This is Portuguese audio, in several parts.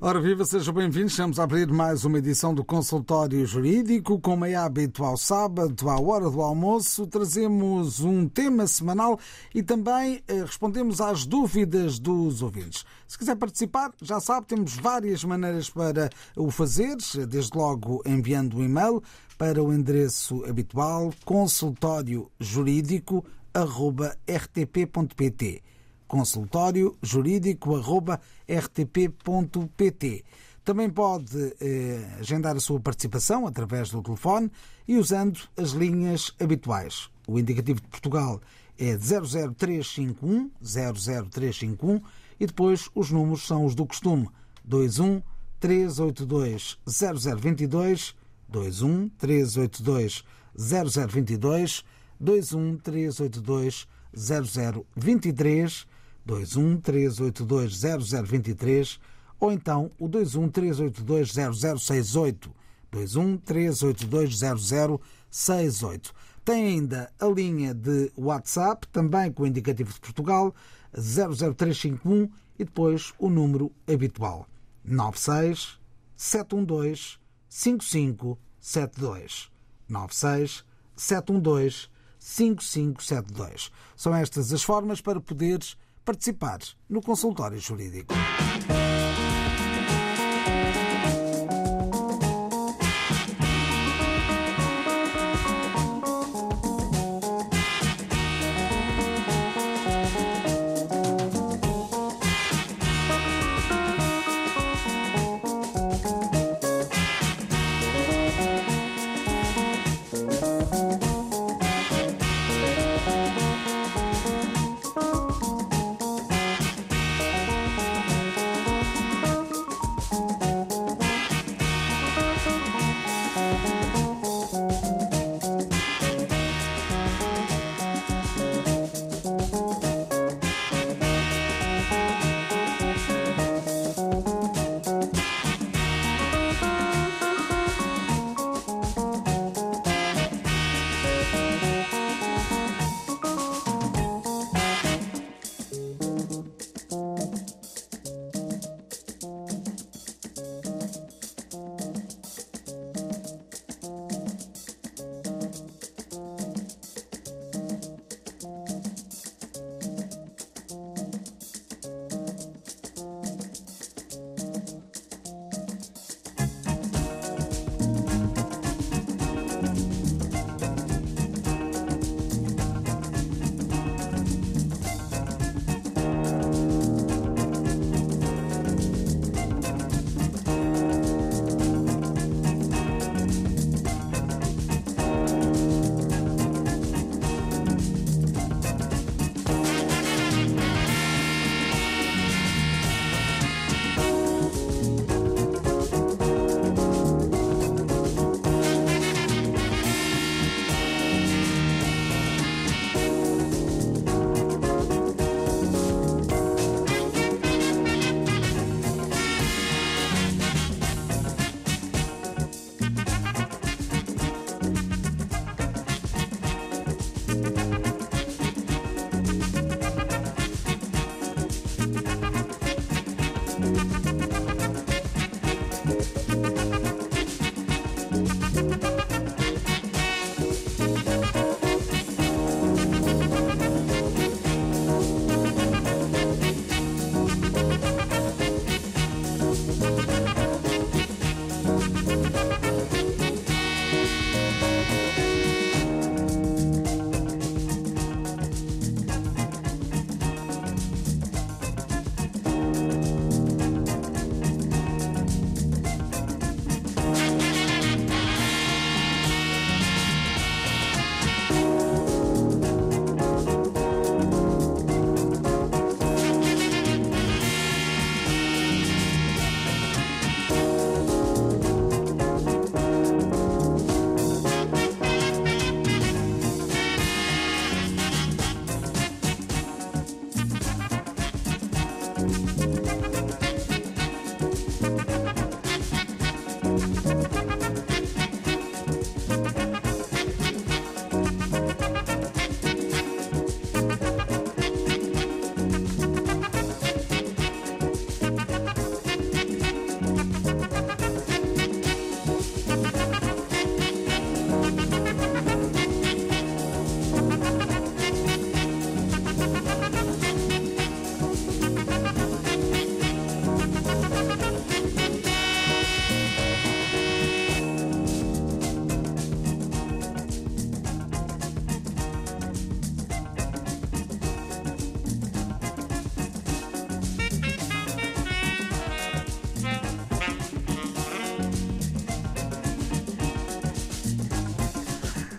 Ora viva, sejam bem-vindos. Estamos a abrir mais uma edição do Consultório Jurídico. Como é hábito ao sábado, à hora do almoço, trazemos um tema semanal e também eh, respondemos às dúvidas dos ouvintes. Se quiser participar, já sabe, temos várias maneiras para o fazer, desde logo enviando um e-mail para o endereço habitual consultóriojurídico.rtp.pt consultório jurídico.rtp.pt. Também pode eh, agendar a sua participação através do telefone e usando as linhas habituais. O indicativo de Portugal é 00351 00351 e depois os números são os do costume 21 382 0022 21 382 0022 21 382 0023 21 382 0023 ou então o 21 382 0068 21 382 0068. Tem ainda a linha de WhatsApp, também com o indicativo de Portugal, 00351 e depois o número habitual 96 712 5572 96 712 5572. São estas as formas para poderes participar no consultório jurídico.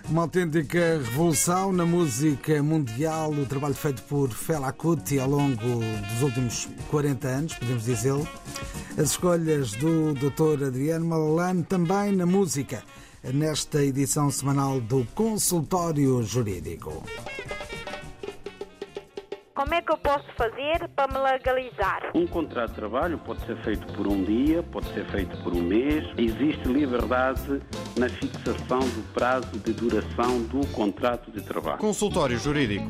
Uma autêntica revolução na música mundial, o trabalho feito por Fela Kuti ao longo dos últimos 40 anos, podemos dizê-lo. As escolhas do Dr. Adriano Malalane também na música, nesta edição semanal do Consultório Jurídico. Como é que eu posso fazer para me legalizar? Um contrato de trabalho pode ser feito por um dia, pode ser feito por um mês. Existe liberdade na fixação do prazo de duração do contrato de trabalho. Consultório Jurídico.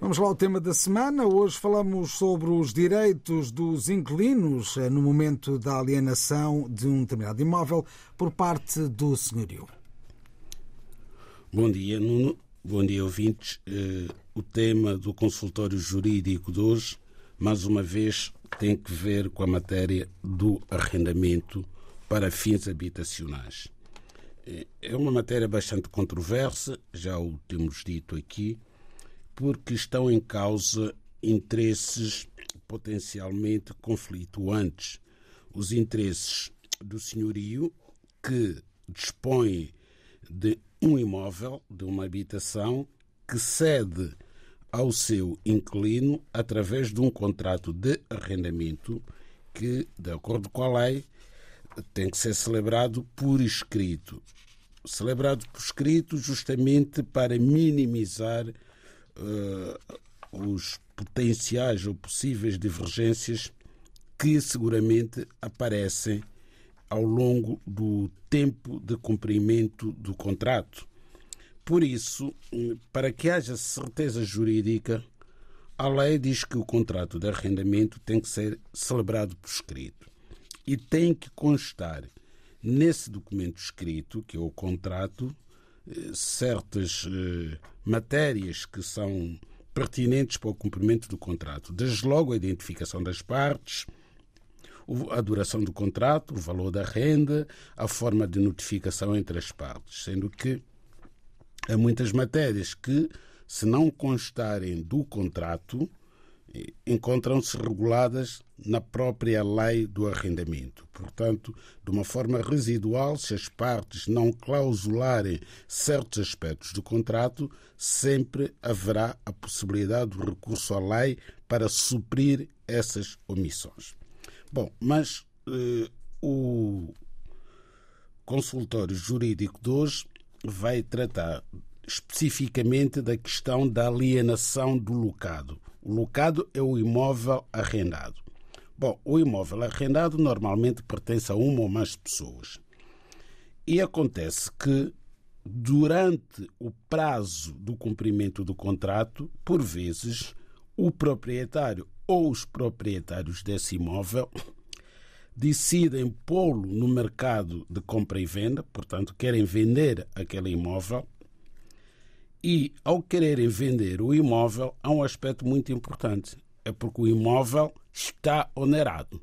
Vamos lá ao tema da semana. Hoje falamos sobre os direitos dos inquilinos eh, no momento da alienação de um determinado imóvel por parte do senhorio. Bom dia, Nuno. Bom dia, ouvintes. Uh, o tema do consultório jurídico de hoje, mais uma vez, tem que ver com a matéria do arrendamento para fins habitacionais. É uma matéria bastante controversa, já o temos dito aqui, porque estão em causa interesses potencialmente conflituantes. Os interesses do senhorio, que dispõe de um imóvel, de uma habitação, que cede ao seu inquilino através de um contrato de arrendamento que, de acordo com a lei, tem que ser celebrado por escrito. Celebrado por escrito justamente para minimizar uh, os potenciais ou possíveis divergências que seguramente aparecem ao longo do tempo de cumprimento do contrato. Por isso, para que haja certeza jurídica, a lei diz que o contrato de arrendamento tem que ser celebrado por escrito e tem que constar nesse documento escrito, que é o contrato, eh, certas eh, matérias que são pertinentes para o cumprimento do contrato. Desde logo a identificação das partes, a duração do contrato, o valor da renda, a forma de notificação entre as partes, sendo que há muitas matérias que, se não constarem do contrato, encontram-se reguladas na própria lei do arrendamento. Portanto, de uma forma residual, se as partes não clausularem certos aspectos do contrato, sempre haverá a possibilidade do recurso à lei para suprir essas omissões. Bom, mas eh, o consultório jurídico de hoje vai tratar especificamente da questão da alienação do locado. O locado é o imóvel arrendado. Bom, o imóvel arrendado normalmente pertence a uma ou mais pessoas. E acontece que, durante o prazo do cumprimento do contrato, por vezes, o proprietário ou os proprietários desse imóvel decidem pô-lo no mercado de compra e venda, portanto, querem vender aquele imóvel. E, ao quererem vender o imóvel, há um aspecto muito importante: é porque o imóvel está onerado.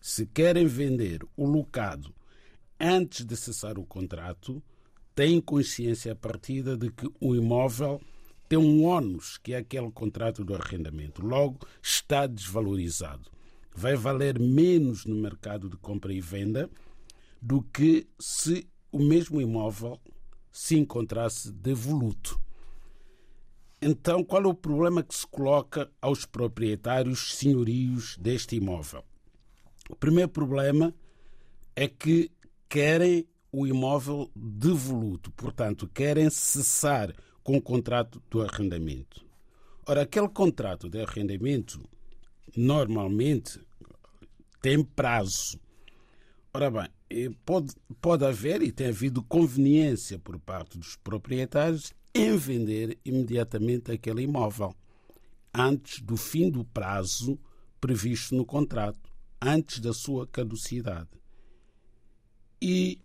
Se querem vender o locado antes de cessar o contrato, têm consciência a partida de que o imóvel tem um ônus, que é aquele contrato do arrendamento. Logo, está desvalorizado. Vai valer menos no mercado de compra e venda do que se o mesmo imóvel se encontrasse devoluto. Então, qual é o problema que se coloca aos proprietários senhorios deste imóvel? O primeiro problema é que querem o imóvel devoluto, portanto, querem cessar com o contrato do arrendamento. Ora, aquele contrato de arrendamento normalmente tem prazo. Ora bem, pode, pode haver e tem havido conveniência por parte dos proprietários em vender imediatamente aquele imóvel antes do fim do prazo previsto no contrato, antes da sua caducidade. E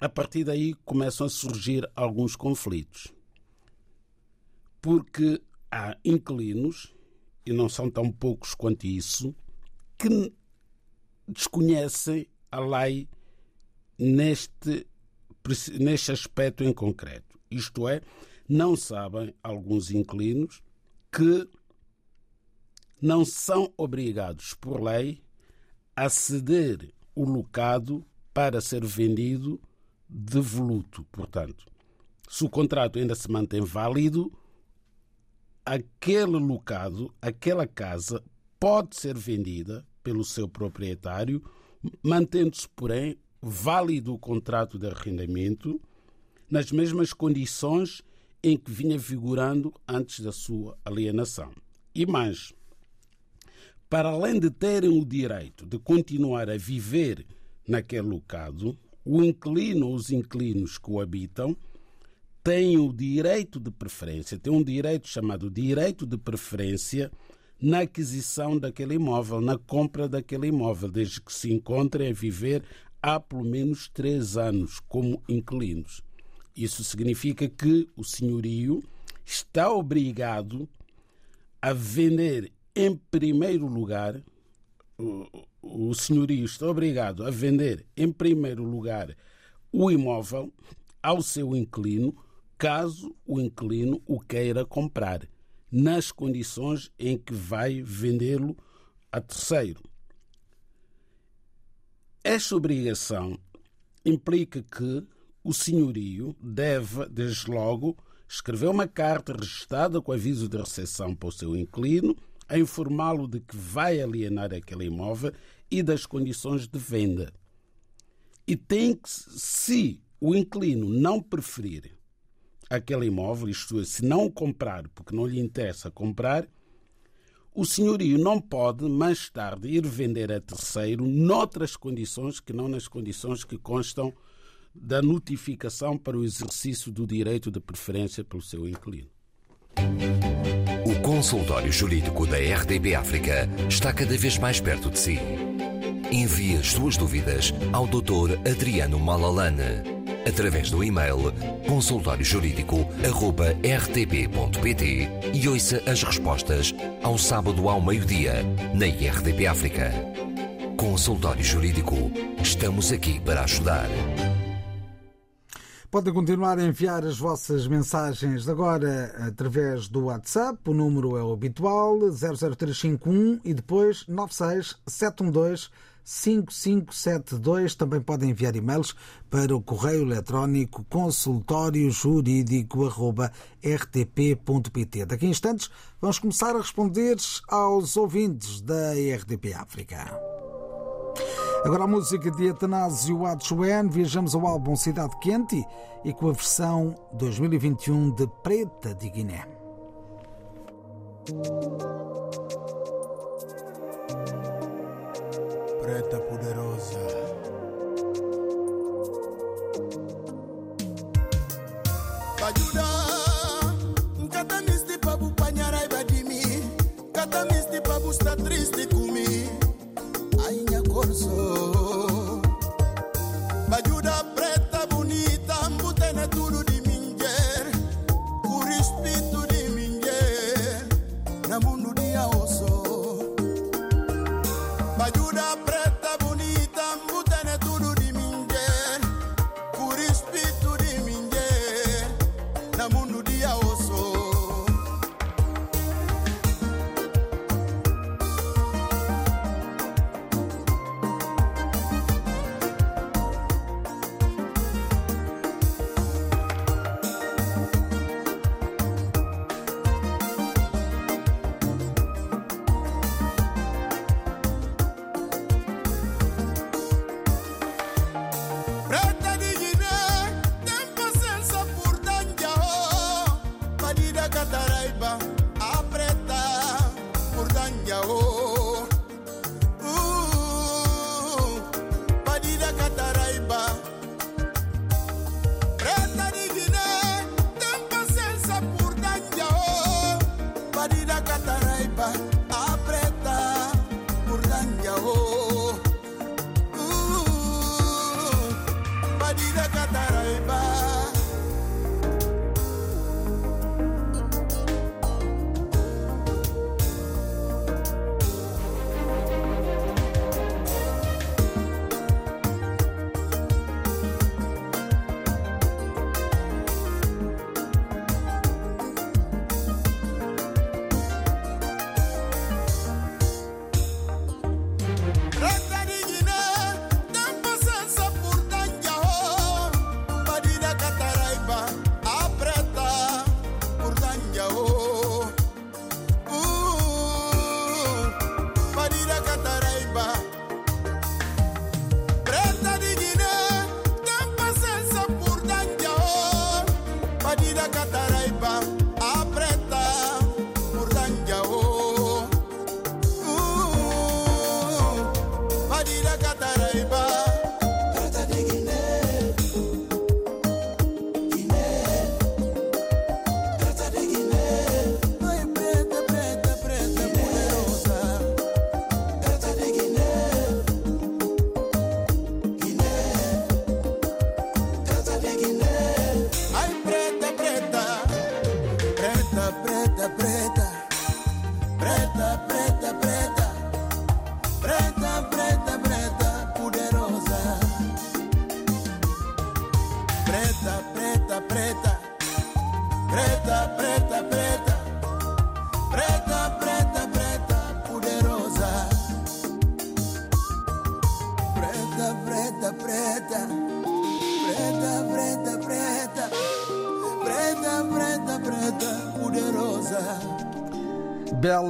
a partir daí começam a surgir alguns conflitos. Porque há inquilinos, e não são tão poucos quanto isso, que desconhecem a lei neste, neste aspecto em concreto. Isto é, não sabem alguns inquilinos que não são obrigados por lei a ceder o locado para ser vendido devoluto. Portanto, se o contrato ainda se mantém válido, aquele locado, aquela casa, pode ser vendida pelo seu proprietário, mantendo-se, porém, válido o contrato de arrendamento nas mesmas condições em que vinha vigorando antes da sua alienação. E mais, para além de terem o direito de continuar a viver naquele locado, o inquilino ou os inquilinos que o habitam têm o direito de preferência, têm um direito chamado direito de preferência na aquisição daquele imóvel, na compra daquele imóvel, desde que se encontrem a viver há pelo menos três anos como inquilinos. Isso significa que o senhorio está obrigado a vender em primeiro lugar o senhorio está obrigado a vender, em primeiro lugar, o imóvel ao seu inquilino, caso o inquilino o queira comprar, nas condições em que vai vendê-lo a terceiro. Esta obrigação implica que o senhorio deve, desde logo, escrever uma carta registrada com aviso de recepção para o seu inquilino, a informá-lo de que vai alienar aquele imóvel e das condições de venda. E tem que, se o inquilino não preferir aquele imóvel, isto é, se não comprar porque não lhe interessa comprar, o senhorio não pode, mais tarde, ir vender a terceiro noutras condições que não nas condições que constam da notificação para o exercício do direito de preferência pelo seu inquilino. O consultório jurídico da RDB África está cada vez mais perto de si. Envie as suas dúvidas ao Dr. Adriano Malalane através do e-mail consultóriojurídico.rtp.pt e ouça as respostas ao sábado ao meio-dia na RDP África. Consultório Jurídico. Estamos aqui para ajudar. Podem continuar a enviar as vossas mensagens agora através do WhatsApp. O número é o habitual 00351 e depois 96712 5572. Também podem enviar e-mails para o correio eletrónico consultóriojurídico.rtp.pt. Daqui a instantes vamos começar a responder aos ouvintes da RDP África. Agora a música de Atanásio Adjoen, viajamos ao álbum Cidade Quente e com a versão 2021 de Preta de Guiné. preta poderosa. Bajuda, kata misti pabu panyara ibadimi, kata misti pabu sta triste kumi, ainha corso. Bajuda preta bonita, mbutene tudo de minger, por espírito de na mundo dia oso, Bajuda preta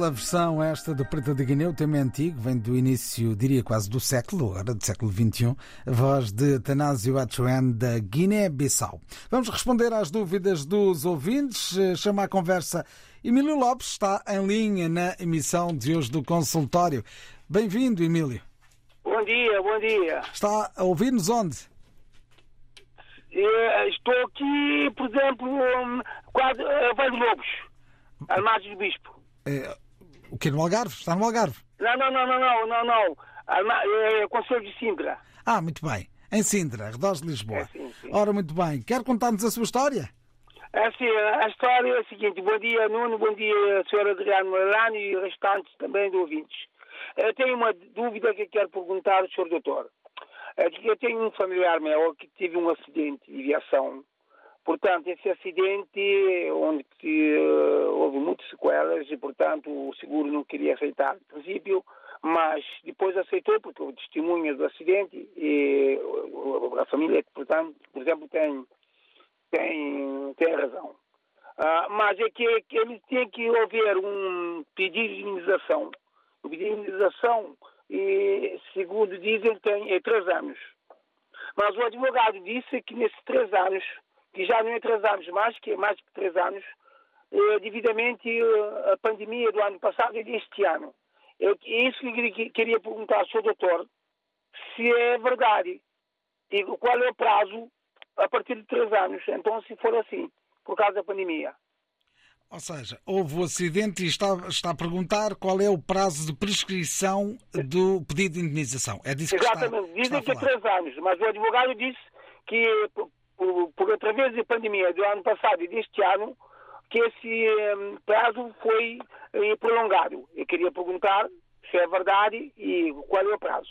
Bela versão esta do Preta de Guiné, o tema antigo, vem do início, diria quase do século, agora do século XXI, a voz de Tanásio Achuan da Guiné-Bissau. Vamos responder às dúvidas dos ouvintes, eh, chama a conversa Emílio Lopes, está em linha na emissão de hoje do consultório. Bem-vindo, Emílio. Bom dia, bom dia. Está a ouvir-nos onde? Eh, Estou aqui, por exemplo, quase a Vale de Lobos, Almagem do Bispo. Eh, o que no Algarve? Está no Algarve? Não, não, não, não, não, não, não. Alma, é, Conselho de Sintra. Ah, muito bem. Em Sintra, arredores de Lisboa. É, sim, sim. Ora, muito bem. Quer contar-nos a sua história? É Assim, a história é a seguinte. Bom dia, Nuno. Bom dia, Sr. Adriano Melano e restantes também de ouvintes. Eu tenho uma dúvida que eu quero perguntar ao Sr. Doutor. É eu tenho um familiar meu que teve um acidente de viação. Portanto, esse acidente, onde que, eh, houve muitas sequelas e, portanto, o seguro não queria aceitar no princípio, mas depois aceitou porque o testemunha do acidente e eh, a família, portanto, por exemplo, tem tem, tem razão. Ah, mas é que, que ele tem que haver um pedido de indenização. O pedido de indenização, e, segundo dizem, tem é três anos. Mas o advogado disse que nesses três anos, que já não é três anos mais, que é mais que três anos, eh, devidamente eh, a pandemia do ano passado e deste ano. É isso que eu queria- perguntar ao Sr. doutor, se é verdade. E qual é o prazo a partir de três anos, então se for assim, por causa da pandemia. Ou seja, houve o acidente e está, está a perguntar qual é o prazo de prescrição do pedido de indenização. É disso Exatamente, que está dizem que é três anos, mas o advogado disse que por, através da pandemia do ano passado e deste ano, que esse eh, prazo foi eh, prolongado. Eu queria perguntar se é verdade e qual é o prazo.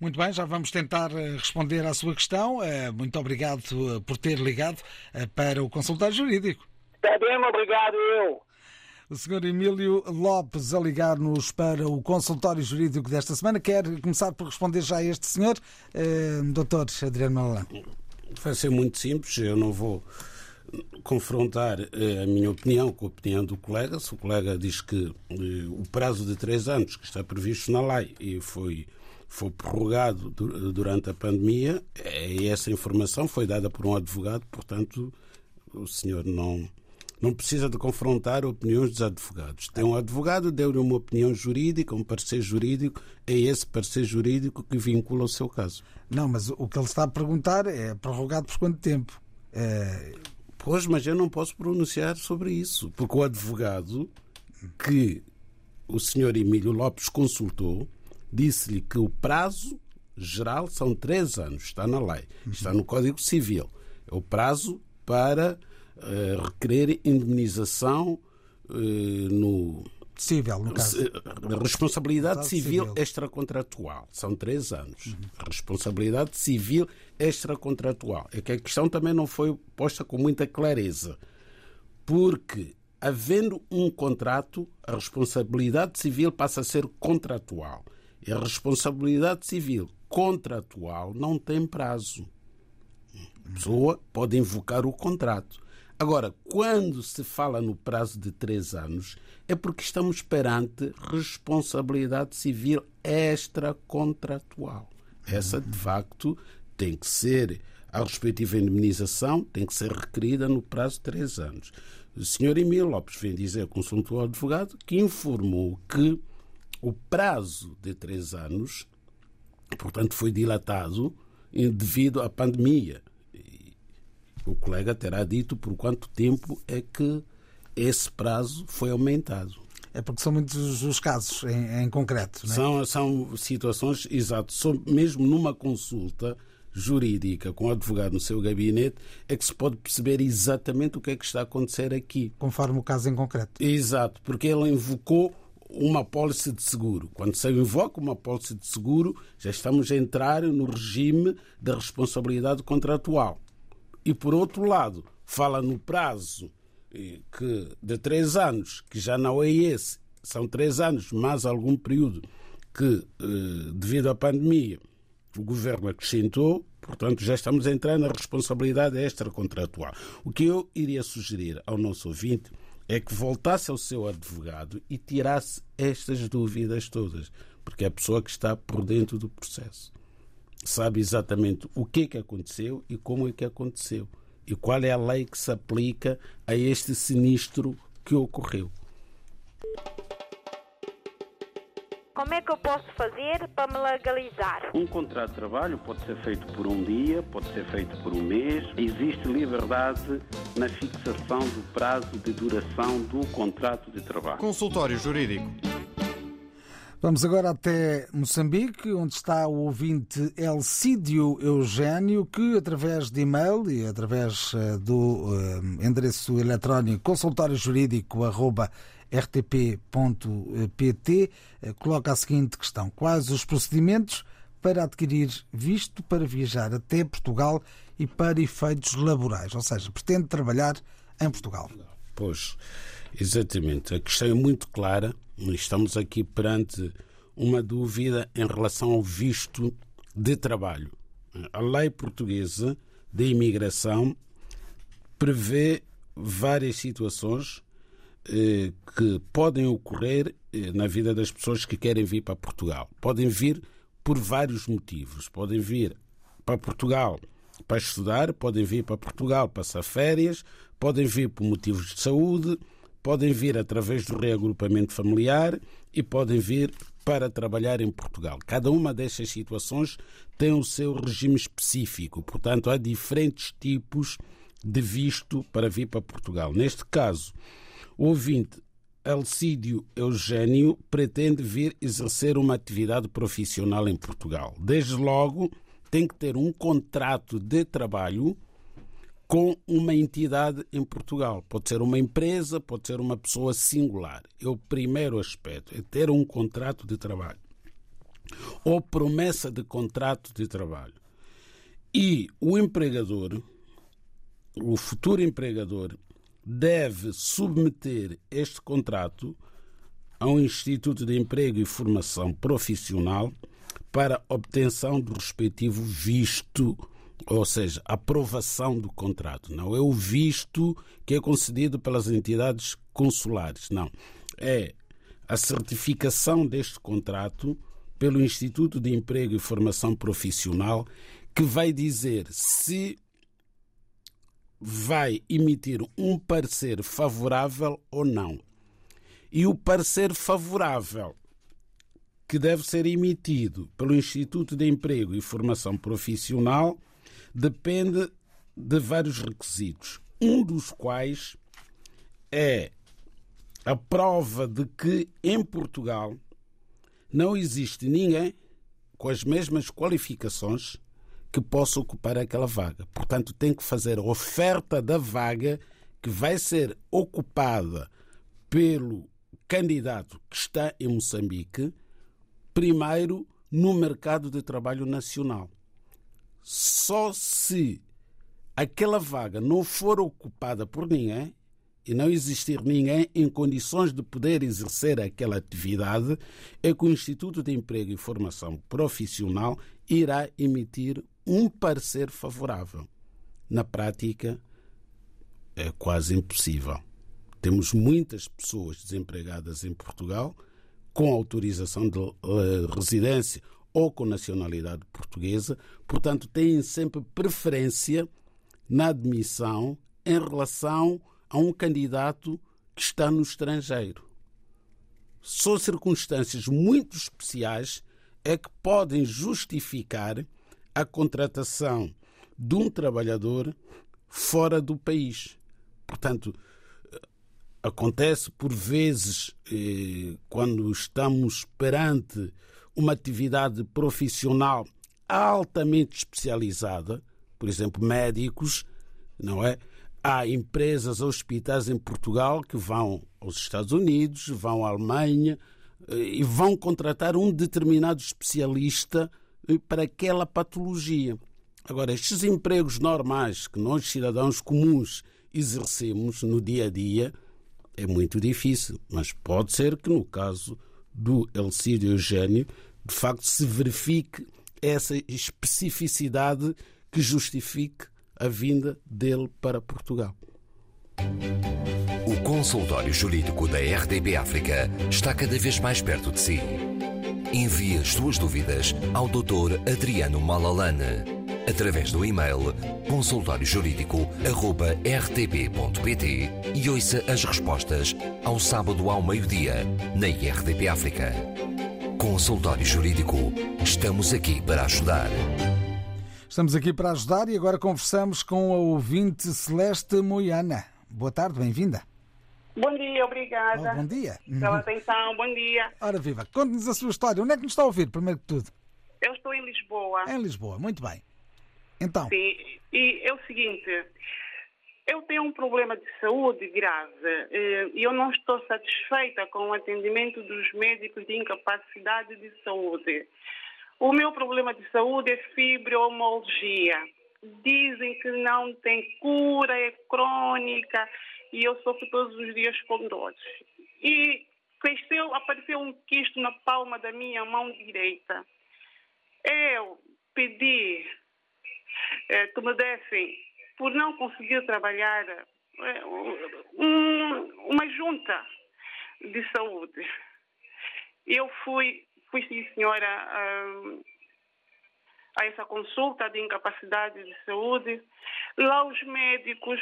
Muito bem, já vamos tentar eh, responder à sua questão. Eh, Muito obrigado por ter ligado para o consultório jurídico. Está bem, obrigado eu. O Sr. Emílio Lopes a ligar-nos para o consultório jurídico desta semana. Quer começar por responder já a este senhor, Dr. Adriano Malalã? Vai ser muito simples, eu não vou confrontar eh, a minha opinião com a opinião do colega. Se o colega diz que eh, o prazo de três anos que está previsto na lei e foi, foi prorrogado du- durante a pandemia, eh, essa informação foi dada por um advogado, portanto, o senhor não, não precisa de confrontar opiniões dos advogados. Tem um advogado, deu-lhe uma opinião jurídica, um parecer jurídico, é esse parecer jurídico que vincula o seu caso. Não, mas o que ele está a perguntar é prorrogado por quanto tempo? Eh, Pois, mas eu não posso pronunciar sobre isso, porque o advogado que o senhor Emílio Lopes consultou disse-lhe que o prazo geral são três anos, está na lei, está no Código Civil. É o prazo para eh, requerer indemnização eh, no possível, no caso. responsabilidade civil, civil. extracontratual. São três anos. Responsabilidade civil extracontratual. É que a questão também não foi posta com muita clareza. Porque, havendo um contrato, a responsabilidade civil passa a ser contratual. E a responsabilidade civil contratual não tem prazo. A pessoa pode invocar o contrato. Agora, quando se fala no prazo de três anos, é porque estamos perante responsabilidade civil extracontratual. Essa, de facto, tem que ser, a respectiva indemnização tem que ser requerida no prazo de três anos. O senhor Emílio Lopes vem dizer, consultou ao advogado, que informou que o prazo de três anos, portanto, foi dilatado em- devido à pandemia. O colega terá dito por quanto tempo é que esse prazo foi aumentado. É porque são muitos os casos em, em concreto, não é? São, são situações, exato, mesmo numa consulta jurídica com o advogado no seu gabinete é que se pode perceber exatamente o que é que está a acontecer aqui. conforme o caso em concreto. Exato, porque ele invocou uma apólice de seguro. Quando se invoca uma apólice de seguro, já estamos a entrar no regime da responsabilidade contratual. E, por outro lado, fala no prazo eh, que de três anos, que já não é esse, são três anos, mais algum período que, eh, devido à pandemia, o governo acrescentou, portanto, já estamos a entrar na responsabilidade extracontratual. O que eu iria sugerir ao nosso ouvinte é que voltasse ao seu advogado e tirasse estas dúvidas todas, porque é a pessoa que está por dentro do processo sabe exatamente o que é que aconteceu e como é que aconteceu e qual é a lei que se aplica a este sinistro que ocorreu. Como é que eu posso fazer para me legalizar? Um contrato de trabalho pode ser feito por um dia, pode ser feito por um mês. Existe liberdade na fixação do prazo de duração do contrato de trabalho. Consultório Jurídico. Vamos agora até Moçambique, onde está o ouvinte Elcídio Eugênio, que através de e-mail e através eh, do eh, endereço eletrónico consultóriojurídico.rtp.pt eh, coloca a seguinte questão: Quais os procedimentos para adquirir visto para viajar até Portugal e para efeitos laborais? Ou seja, pretende trabalhar em Portugal. Pois, exatamente. A questão é muito clara Estamos aqui perante uma dúvida em relação ao visto de trabalho. A lei portuguesa de imigração prevê várias situações eh, que podem ocorrer eh, na vida das pessoas que querem vir para Portugal. Podem vir por vários motivos. Podem vir para Portugal para estudar, podem vir para Portugal para passar férias, podem vir por motivos de saúde, podem vir através do reagrupamento familiar e podem vir para trabalhar em Portugal. Cada uma destas situações tem o seu regime específico, portanto, há diferentes tipos de visto para vir para Portugal. Neste caso, o ouvinte Alcídio Eugênio pretende vir exercer uma atividade profissional em Portugal. Desde logo, tem que ter um contrato de trabalho com uma entidade em Portugal. Pode ser uma empresa, pode ser uma pessoa singular. É o primeiro aspecto, é ter um contrato de trabalho ou promessa de contrato de trabalho. E o empregador, o futuro empregador, deve submeter este contrato a um Instituto de Emprego e Formação Profissional para obtenção do respectivo visto ou seja, aprovação do contrato. Não é o visto que é concedido pelas entidades consulares, não. É a certificação deste contrato pelo Instituto de Emprego e Formação Profissional que vai dizer se vai emitir um parecer favorável ou não. E o parecer favorável que deve ser emitido pelo Instituto de Emprego e Formação Profissional depende de vários requisitos, um dos quais é a prova de que em Portugal não existe ninguém com as mesmas qualificações que possa ocupar aquela vaga. Portanto, tem que fazer a oferta da vaga que vai ser ocupada pelo candidato que está em Moçambique, primeiro no mercado de trabalho nacional só se aquela vaga não for ocupada por ninguém e não existir ninguém em condições de poder exercer aquela atividade, é que o Instituto de Emprego e Formação Profissional irá emitir um parecer favorável. Na prática, é quase impossível. Temos muitas pessoas desempregadas em Portugal com autorização de uh, residência ou com nacionalidade portuguesa, portanto, têm sempre preferência na admissão em relação a um candidato que está no estrangeiro. São circunstâncias muito especiais é que podem justificar a contratação de um trabalhador fora do país. Portanto, acontece por vezes, eh, quando estamos perante uma atividade profissional altamente especializada, por exemplo, médicos, não é? Há empresas, hospitais em Portugal que vão aos Estados Unidos, vão à Alemanha eh, e vão contratar um determinado especialista eh, para aquela patologia. Agora, estes empregos normais que nós, cidadãos comuns, exercemos no dia a dia, é muito difícil, mas pode ser que no caso do Elcídio Eugênio, de facto se verifique essa especificidade que justifique a vinda dele para Portugal. O consultório jurídico da RDB África está cada vez mais perto de si. Envie as suas dúvidas ao Dr. Adriano Malalane através do e-mail consultóriojurídico.rtp.pt e ouça as respostas ao sábado ao meio-dia na RDP África. Consultório Jurídico. Estamos aqui para ajudar. Estamos aqui para ajudar e agora conversamos com a ouvinte Celeste Moiana. Boa tarde, bem-vinda. Bom dia, obrigada. Oh, bom dia. Pela atenção, bom dia. Ora viva, conte-nos a sua história. Onde é que nos está a ouvir, primeiro de tudo? Eu estou em Lisboa. Em Lisboa, muito bem. Então, Sim, e é o seguinte, eu tenho um problema de saúde grave eh, e eu não estou satisfeita com o atendimento dos médicos de incapacidade de saúde. O meu problema de saúde é fibromialgia. Dizem que não tem cura, é crônica e eu sofro todos os dias com dores. E cresceu, apareceu um quisto na palma da minha mão direita. Eu pedi que me dessem, por não conseguir trabalhar, eh, um- uma junta de saúde. Eu fui, fui sim, senhora, ah, a essa consulta de incapacidade de saúde. Lá os médicos,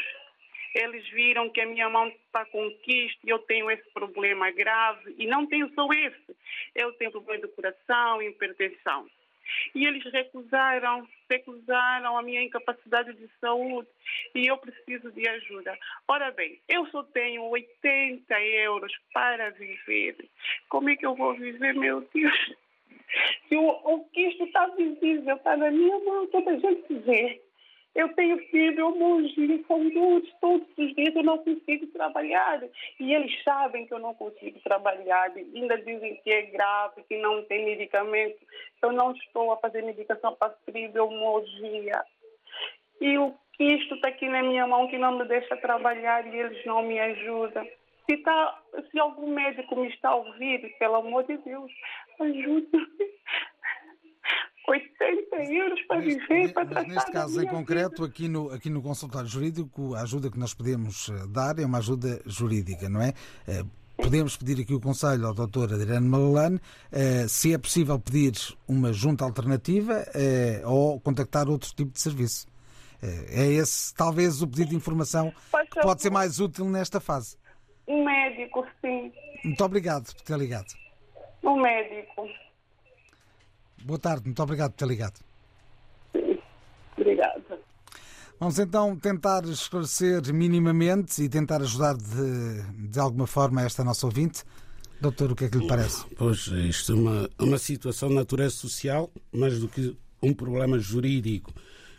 eles viram que a minha mão está com quisto e eu tenho esse problema grave. E não tenho só esse. Eu tenho problema de coração, hipertensão. E eles recusaram, recusaram a minha incapacidade de saúde e eu preciso de ajuda. Ora bem, eu só tenho 80 euros para viver. Como é que eu vou viver, meu Deus? Se o, o quisto está visível, está na minha mão, toda a gente vê. Eu tenho fibromialgia, são dores todos os dias, eu não consigo trabalhar. E eles sabem que eu não consigo trabalhar, ainda dizem que é grave, que não tem medicamento. Eu não estou a fazer medicação para fibromialgia. E o quisto está aqui na minha mão que não me deixa trabalhar e eles não me ajudam. Se, tá, se algum médico me está a ouvir, pelo amor de Deus, ajude-me. 80 euros para viver, para tratar neste caso em concreto, aqui no, aqui no consultório jurídico, a ajuda que nós podemos eh, dar é uma ajuda jurídica, não é? Eh, Podemos pedir aqui o conselho ao Dr. Adriano Malalane eh, se é possível pedir uma junta alternativa ou contactar outro tipo de serviço. É esse, talvez, o pedido de informação que pode ser mais útil nesta fase. Um médico, sim. Muito obrigado por ter ligado. Um médico. Boa tarde, muito obrigado por ter ligado. Obrigada. Vamos então tentar esclarecer minimamente e tentar ajudar de, de alguma forma esta nossa ouvinte. Doutor, o que é que lhe parece? Pois, isto é uma, uma situação de natureza social, mais do que um problema jurídico.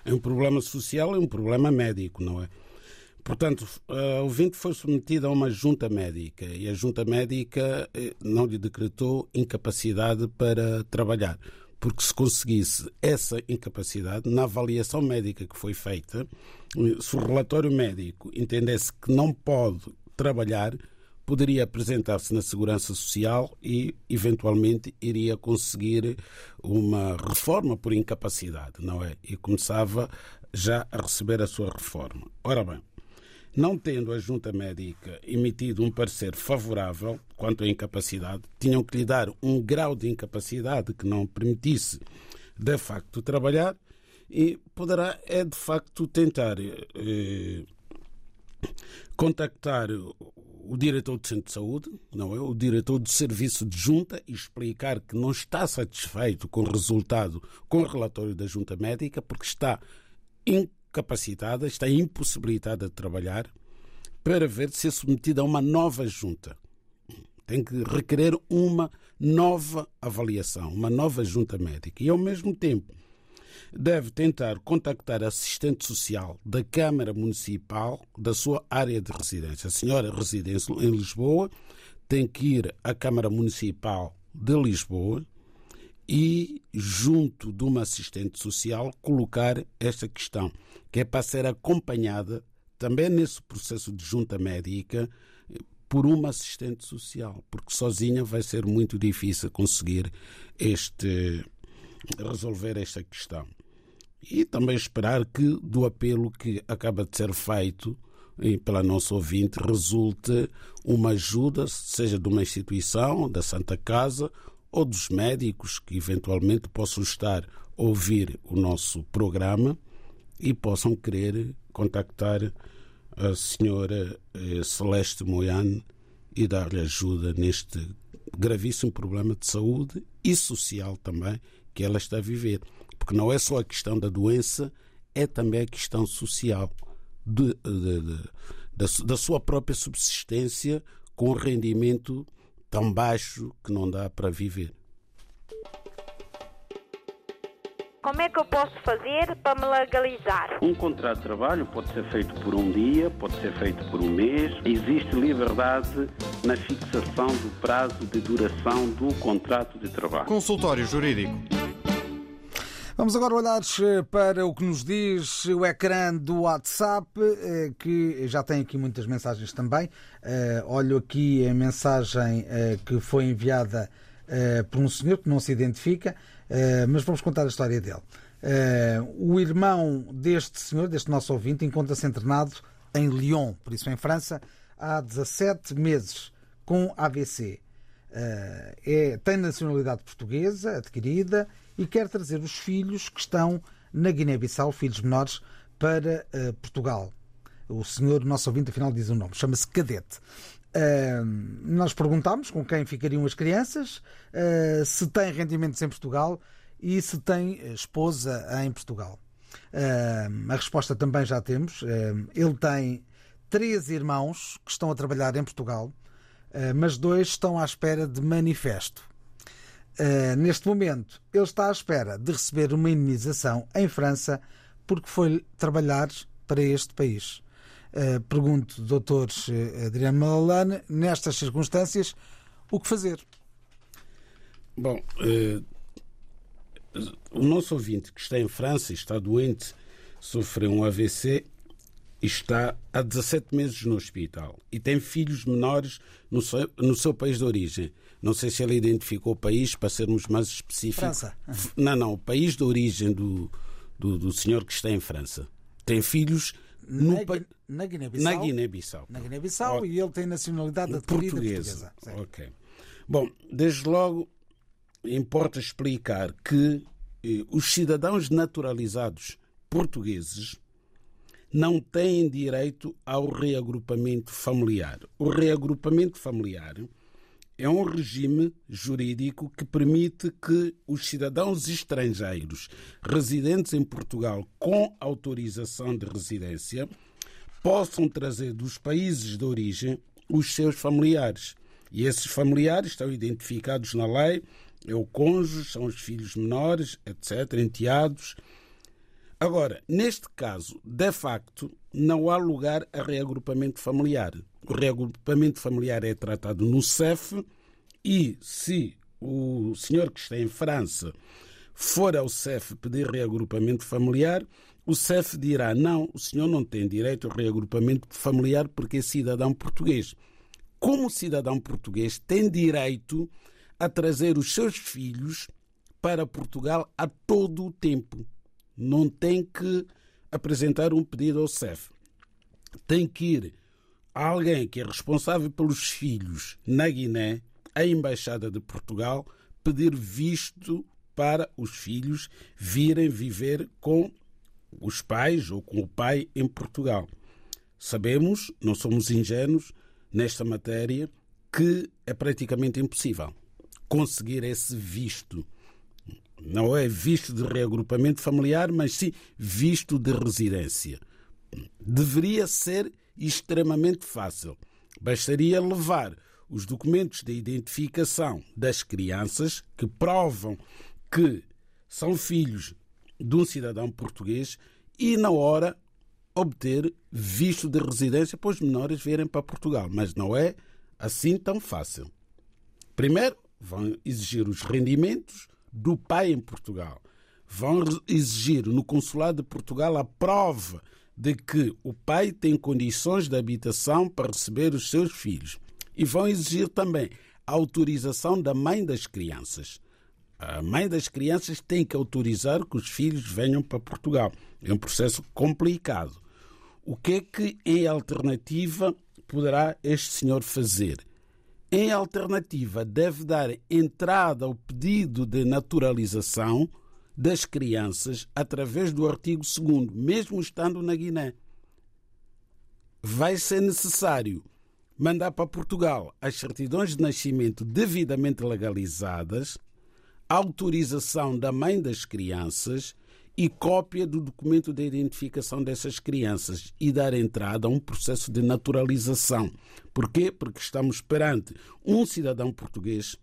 É um problema social, é um problema médico, não é? Portanto, a ouvinte foi submetida a uma junta médica e a junta médica eh, não lhe decretou incapacidade para trabalhar. Porque se conseguisse essa incapacidade, na avaliação médica que foi feita, se o relatório médico entendesse que não pode trabalhar, poderia apresentar-se na Segurança Social e, eventualmente, iria conseguir uma reforma por incapacidade, não é? E começava já a receber a sua reforma. Ora bem, não tendo a Junta Médica emitido um parecer favorável quanto à incapacidade, tinham que lhe dar um grau de incapacidade que não permitisse, de facto, trabalhar e poderá, é de facto, tentar eh, contactar o diretor do centro de saúde, não é? O diretor do serviço de junta e explicar que não está satisfeito com o resultado, com o relatório da junta médica, porque está incapacitada, está impossibilitada de trabalhar, para ver se é submetida a uma nova junta. Tem que requerer uma nova avaliação, uma nova junta médica. E, ao mesmo tempo, deve tentar contactar a assistente social da Câmara Municipal da sua área de residência. A senhora reside em Lisboa, tem que ir à Câmara Municipal de Lisboa e, junto de uma assistente social, colocar esta questão, que é para ser acompanhada também nesse processo de junta médica por uma assistente social, porque sozinha vai ser muito difícil conseguir este resolver esta questão. E também esperar que do apelo que acaba de ser feito e pela nossa ouvinte resulte uma ajuda, seja de uma instituição, da Santa Casa ou dos médicos que eventualmente possam estar a ouvir o nosso programa e possam querer contactar a senhora eh, Celeste Moiane e dar-lhe ajuda neste gravíssimo problema de saúde e social também que ela está a viver. Porque não é só a questão da doença, é também a questão social de, de, de, da, da sua própria subsistência com um rendimento tão baixo que não dá para viver. Como é que eu posso fazer para me legalizar? Um contrato de trabalho pode ser feito por um dia, pode ser feito por um mês. Existe liberdade na fixação do prazo de duração do contrato de trabalho. Consultório Jurídico. Vamos agora olhar eh, para o que nos diz o ecrã do WhatsApp, eh, que já tem aqui muitas mensagens também. Eh, olho aqui a mensagem que foi enviada por um senhor que não se identifica. Mas vamos contar a história dele. O irmão deste senhor, deste nosso ouvinte, encontra-se internado em Lyon, por isso em França, há 17 meses, com AVC. É, tem nacionalidade portuguesa adquirida e quer trazer os filhos que estão na Guiné-Bissau, filhos menores, para Portugal. O senhor, nosso ouvinte, afinal diz o nome, chama-se Cadete. Uh, nós perguntámos com quem ficariam as crianças, uh, se tem rendimentos em Portugal e se tem esposa em Portugal. Uh, a resposta também já temos. ele tem três irmãos que estão a trabalhar em Portugal, mas dois estão à espera de manifesto. Neste momento, ele está à espera de receber uma indenização em França porque foi trabalhar para este país. Uh, pergunto, doutor eh, Adriano Malalane, nestas circunstâncias, o que fazer? Bom, uh, o nosso ouvinte que está em França, está doente, sofreu um AVC e está há 17 meses no hospital e tem filhos menores no seu, no seu país de origem. Não sei se ele identificou o país para sermos mais específicos. França. Não, não, o país de origem do, do, do senhor que está em França. Tem filhos no na, Guiné-Bissau. Na Guiné-Bissau. Na Guiné-Bissau e ele tem nacionalidade portuguesa. portuguesa. Ok. Bom, desde logo importa explicar que eh, os cidadãos naturalizados portugueses não têm direito ao reagrupamento familiar. O reagrupamento familiar é um regime jurídico que permite que os cidadãos estrangeiros residentes em Portugal com autorização de residência possam trazer dos países de origem os seus familiares. E esses familiares estão identificados na lei, é o cônjuge, são os filhos menores, etc., enteados. Agora, neste caso, de facto, não há lugar a reagrupamento familiar. O reagrupamento familiar é tratado no CEF e se o senhor que está em França for ao CEF pedir reagrupamento familiar, o CEF dirá: não, o senhor não tem direito ao reagrupamento familiar porque é cidadão português. Como cidadão português, tem direito a trazer os seus filhos para Portugal a todo o tempo. Não tem que apresentar um pedido ao CEF. Tem que ir alguém que é responsável pelos filhos na Guiné, a Embaixada de Portugal, pedir visto para os filhos virem viver com os pais ou com o pai em Portugal. Sabemos, não somos ingênuos nesta matéria, que é praticamente impossível conseguir esse visto. Não é visto de reagrupamento familiar, mas sim visto de residência. Deveria ser extremamente fácil. Bastaria levar os documentos de identificação das crianças que provam que são filhos de um cidadão português e, na hora, obter visto de residência para os menores virem para Portugal. Mas não é assim tão fácil. Primeiro, vão exigir os rendimentos do pai em Portugal. Vão exigir no Consulado de Portugal a prova de que o pai tem condições de habitação para receber os seus filhos. E vão exigir também a autorização da mãe das crianças. A mãe das crianças tem que autorizar que os filhos venham para Portugal. É um processo complicado. O que é que, em alternativa, poderá este senhor fazer? Em alternativa, deve dar entrada ao pedido de naturalização das crianças através do artigo 2, mesmo estando na Guiné. Vai ser necessário mandar para Portugal as certidões de nascimento devidamente legalizadas, autorização da mãe das crianças e cópia do documento de identificação dessas crianças e dar entrada a um processo de naturalização. Porquê? Porque estamos perante um cidadão português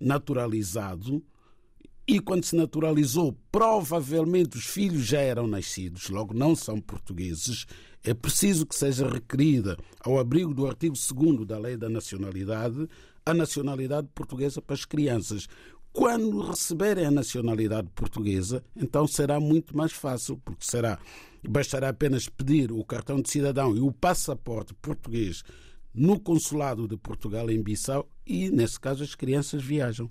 naturalizado e quando se naturalizou, provavelmente os filhos já eram nascidos, logo não são portugueses. É preciso que seja requerida, ao abrigo do artigo 2 da Lei da Nacionalidade, a nacionalidade portuguesa para as crianças. Quando receberem a nacionalidade portuguesa, então será muito mais fácil, porque será bastará apenas pedir o cartão de cidadão e o passaporte português no consulado de Portugal em Bissau e, nesse caso, as crianças viajam.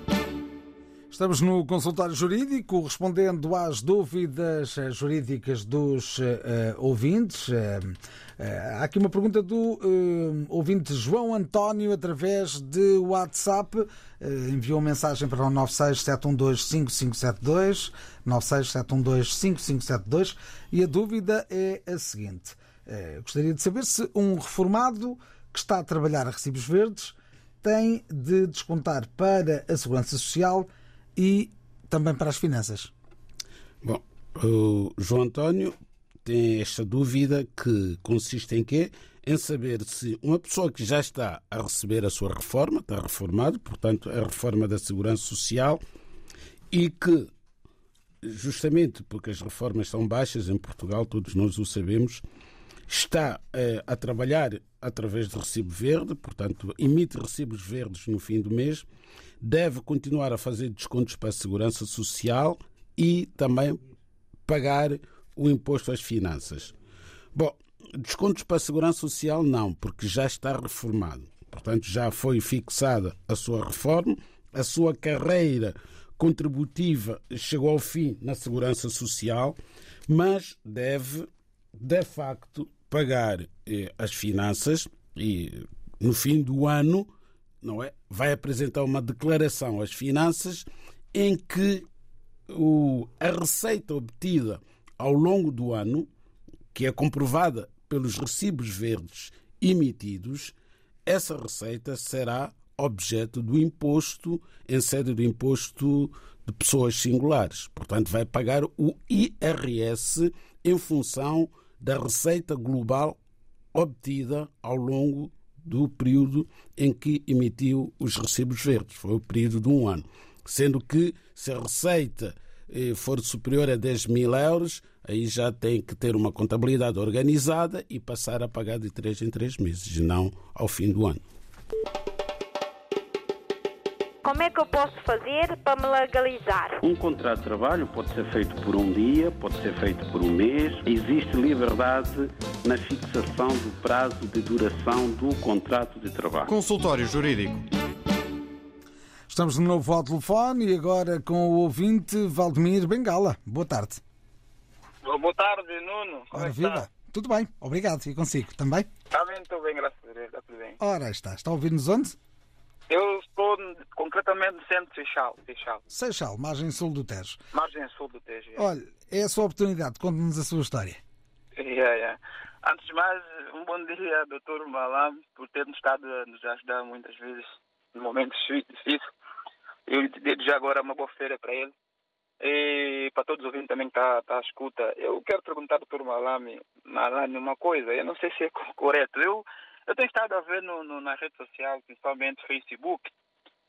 Estamos no consultório jurídico, respondendo às dúvidas eh, jurídicas dos uh, ouvintes. Uh, há aqui uma pergunta do ouvinte João António, através de WhatsApp. enviou uma mensagem para o 967125572, 967125572, e a dúvida é a seguinte. gostaria de saber se um reformado que está a trabalhar a recibos verdes tem de descontar para a Segurança Social e também para as finanças. Bom, o João António tem esta dúvida que consiste em quê? Em saber se uma pessoa que já está a receber a sua reforma, está reformado, portanto, a reforma da Segurança Social, e que, justamente porque as reformas são baixas em Portugal, todos nós o sabemos, está eh, a trabalhar através de recibo verde, portanto, emite recibos verdes no fim do mês deve continuar a fazer descontos para a segurança social e também pagar o imposto às finanças. Bom, descontos para a segurança social não, porque já está reformado. Portanto, já foi fixada a sua reforma, a sua carreira contributiva chegou ao fim na segurança social, mas deve, de facto, pagar eh, as finanças e no fim do ano não é? Vai apresentar uma declaração às finanças em que o, a receita obtida ao longo do ano, que é comprovada pelos recibos verdes emitidos, essa receita será objeto do imposto em sede do imposto de pessoas singulares. Portanto, vai pagar o IRS em função da receita global obtida ao longo do período em que emitiu os recibos verdes. Foi o período de um ano. Sendo que, se a receita eh, for superior a 10 mil euros, aí já tem que ter uma contabilidade organizada e passar a pagar de 3 em 3 meses, não ao fim do ano. Como é que eu posso fazer para me legalizar? Um contrato de trabalho pode ser feito por um dia, pode ser feito por um mês. Existe liberdade na fixação do prazo de duração do contrato de trabalho. Consultório Jurídico. Estamos de novo ao telefone e agora com o ouvinte Valdemir Bengala. Boa tarde. Boa tarde, Nuno. Como Ora, é viva. Tudo bem, obrigado. E consigo também? Está bem, estou bem, graças a Deus. Está tudo bem. Ora, está. Está a ouvir-nos onde? Eu estou concretamente no centro de Seixal. Seixal. Seixal, margem sul do Tejo. Margem sul do Tejo. Olha, é a sua oportunidade. Conte-nos a sua história. Yeah, yeah. Antes de mais, um bom dia, Dr. Malam, por ter nos estado a nos ajudar muitas vezes em momentos difíceis. Eu desde já agora uma boa feira para ele. E para todos os ouvintes também que está tá à escuta. Eu quero perguntar ao Dr. Malami, Malami uma coisa. Eu não sei se é correto. Eu eu tenho estado a ver no, no, na rede social, principalmente Facebook,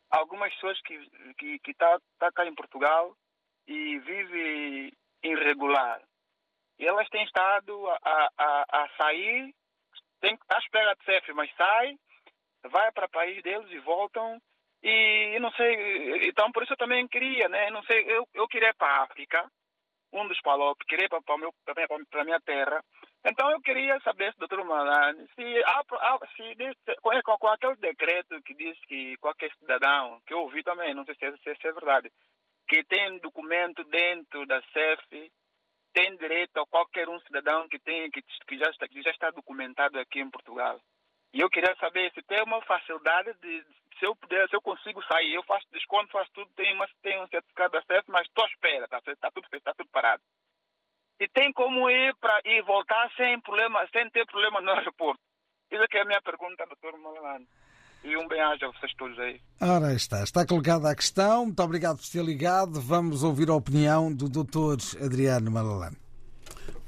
algumas pessoas que estão que, que tá, tá cá em Portugal e vivem irregular. E elas têm estado a, a, a sair, tem, à espera de CEF, mas sai, vai para o país deles e voltam. E não sei, então por isso eu também queria, né? Não sei, eu, eu queria ir para a África um dos palopes, queria ir para a minha terra. Então eu queria saber, doutor Malani, se, há, se, se com, com, aquele decreto que diz que qualquer cidadão, que eu ouvi também, não sei se, se, se é verdade, que tem documento dentro da CEF, tem direito a qualquer um cidadão que, tem, que, que, já está, que já está documentado aqui em Portugal. E eu queria saber se tem uma facilidade de, se eu puder, se eu consigo sair, eu faço desconto, faço tudo, tenho, uma, tenho um certificado de acesso, mas estou à espera, está tá tudo feito, está tudo parado. E tem como ir para e voltar sem problema, sem ter problema no aeroporto. Isso é que é a minha pergunta, doutor Malalane. E um bem-aja a vocês todos aí. Ora, está. Está colocada a questão. Muito obrigado por ter ligado. Vamos ouvir a opinião do doutor Adriano Malalane.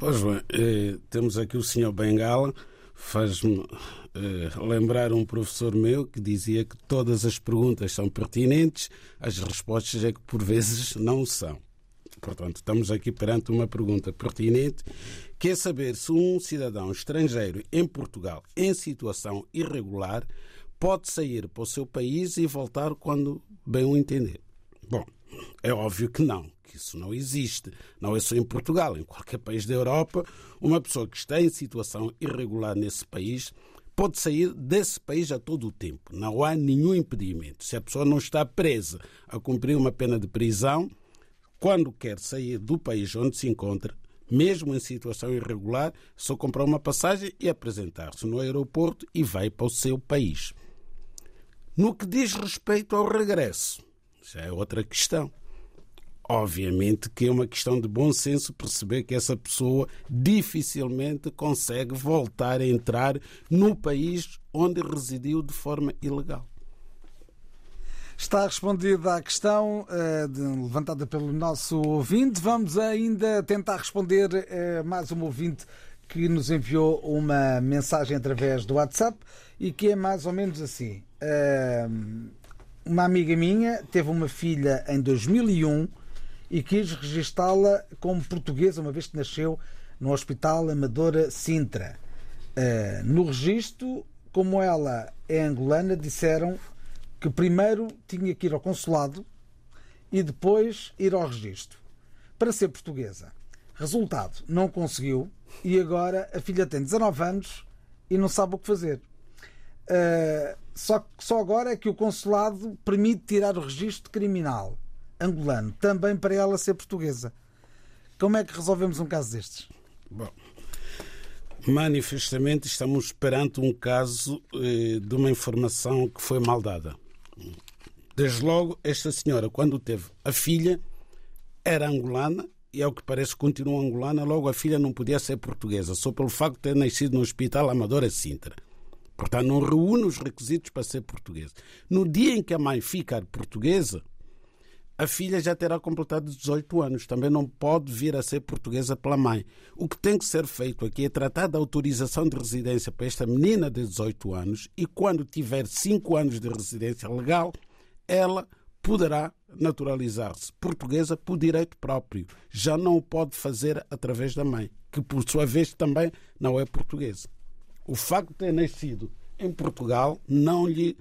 Pois bem, eh, temos aqui o senhor Bengala faz-me uh, lembrar um professor meu que dizia que todas as perguntas são pertinentes, as respostas é que por vezes não são. Portanto, estamos aqui perante uma pergunta pertinente, que é saber se um cidadão estrangeiro em Portugal, em situação irregular, pode sair para o seu país e voltar quando bem o entender. Bom, é óbvio que não que isso não existe. Não é só em Portugal, em qualquer país da Europa, uma pessoa que está em situação irregular nesse país pode sair desse país a todo o tempo. Não há nenhum impedimento. Se a pessoa não está presa a cumprir uma pena de prisão, quando quer sair do país onde se encontra, mesmo em situação irregular, só comprar uma passagem e apresentar-se no aeroporto e vai para o seu país. No que diz respeito ao regresso, já é outra questão. Obviamente que é uma questão de bom senso perceber que essa pessoa dificilmente consegue voltar a entrar no país onde residiu de forma ilegal. Está respondida a questão uh, levantada pelo nosso ouvinte. Vamos ainda tentar responder uh, mais um ouvinte que nos enviou uma mensagem através do WhatsApp e que é mais ou menos assim. Uh, uma amiga minha teve uma filha em 2001 e quis registá-la como portuguesa, uma vez que nasceu no Hospital Amadora Sintra. No registro, como ela é angolana, disseram que primeiro tinha que ir ao consulado e depois ir ao registro para ser portuguesa. Resultado, não conseguiu e agora a filha tem 19 anos e não sabe o que fazer. Uh, só, só agora é que o consulado permite tirar o registro criminal angolano, também para ela ser portuguesa. Como é que resolvemos um caso destes? Bom, manifestamente estamos perante um caso eh, de uma informação que foi mal dada. Desde logo, esta senhora, quando teve a filha, era angolana e, ao que parece, continua angolana. Logo, a filha não podia ser portuguesa, só pelo facto de ter nascido no Hospital Amadora Sintra. Portanto, não reúne os requisitos para ser portuguesa. No dia em que a mãe ficar portuguesa, a filha já terá completado 18 anos, também não pode vir a ser portuguesa pela mãe. O que tem que ser feito aqui é tratar da autorização de residência para esta menina de 18 anos e quando tiver 5 anos de residência legal, ela poderá naturalizar-se portuguesa por direito próprio. Já não o pode fazer através da mãe, que por sua vez também não é portuguesa. O facto de ter nascido em Portugal não lhe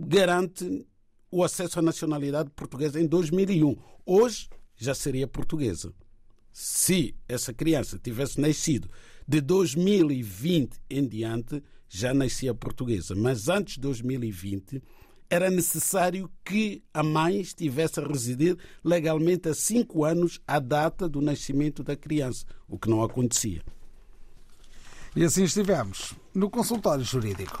garante o acesso à nacionalidade portuguesa em 2001. Hoje já seria portuguesa. Se essa criança tivesse nascido de 2020 em diante, já nascia portuguesa. Mas antes de 2020, era necessário que a mãe estivesse a residir legalmente há cinco anos à data do nascimento da criança, o que não acontecia. E assim estivemos no consultório jurídico.